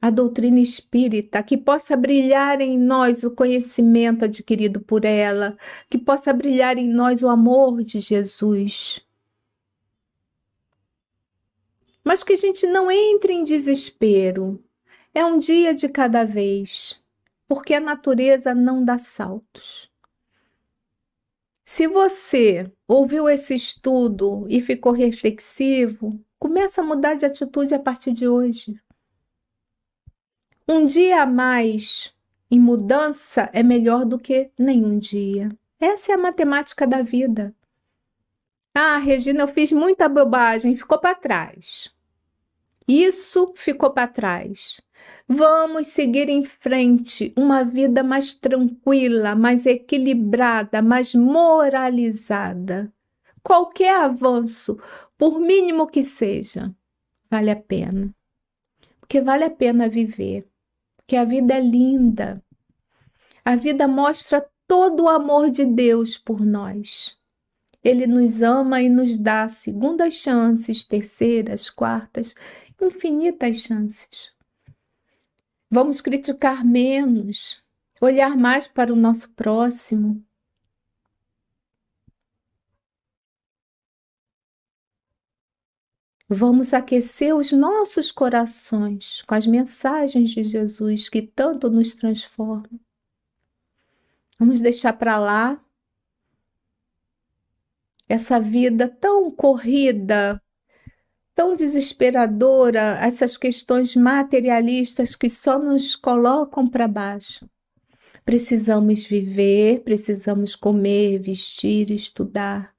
a doutrina espírita, que possa brilhar em nós o conhecimento adquirido por ela, que possa brilhar em nós o amor de Jesus. Mas que a gente não entre em desespero. É um dia de cada vez, porque a natureza não dá saltos. Se você ouviu esse estudo e ficou reflexivo, começa a mudar de atitude a partir de hoje. Um dia a mais em mudança é melhor do que nenhum dia. Essa é a matemática da vida. Ah, Regina, eu fiz muita bobagem, ficou para trás. Isso ficou para trás. Vamos seguir em frente, uma vida mais tranquila, mais equilibrada, mais moralizada. Qualquer avanço, por mínimo que seja, vale a pena. Porque vale a pena viver que a vida é linda. A vida mostra todo o amor de Deus por nós. Ele nos ama e nos dá segundas chances, terceiras, quartas, infinitas chances. Vamos criticar menos, olhar mais para o nosso próximo, Vamos aquecer os nossos corações com as mensagens de Jesus que tanto nos transformam. Vamos deixar para lá essa vida tão corrida, tão desesperadora, essas questões materialistas que só nos colocam para baixo. Precisamos viver, precisamos comer, vestir, estudar,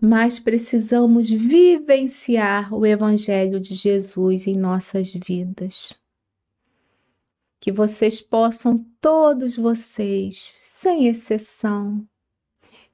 mas precisamos vivenciar o Evangelho de Jesus em nossas vidas. Que vocês possam, todos vocês, sem exceção,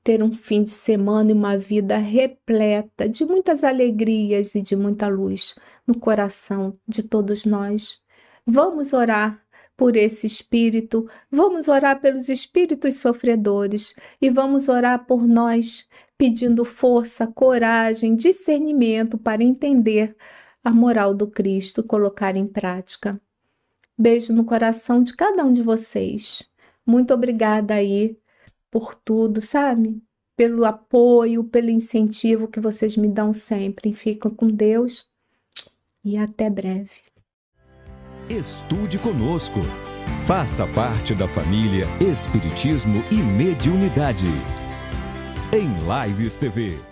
ter um fim de semana e uma vida repleta de muitas alegrias e de muita luz no coração de todos nós. Vamos orar por esse espírito, vamos orar pelos espíritos sofredores e vamos orar por nós pedindo força, coragem, discernimento para entender a moral do Cristo, colocar em prática. Beijo no coração de cada um de vocês. Muito obrigada aí por tudo, sabe? pelo apoio, pelo incentivo que vocês me dão sempre. Fiquem com Deus e até breve. Estude conosco. Faça parte da família Espiritismo e Mediunidade. Em Lives TV.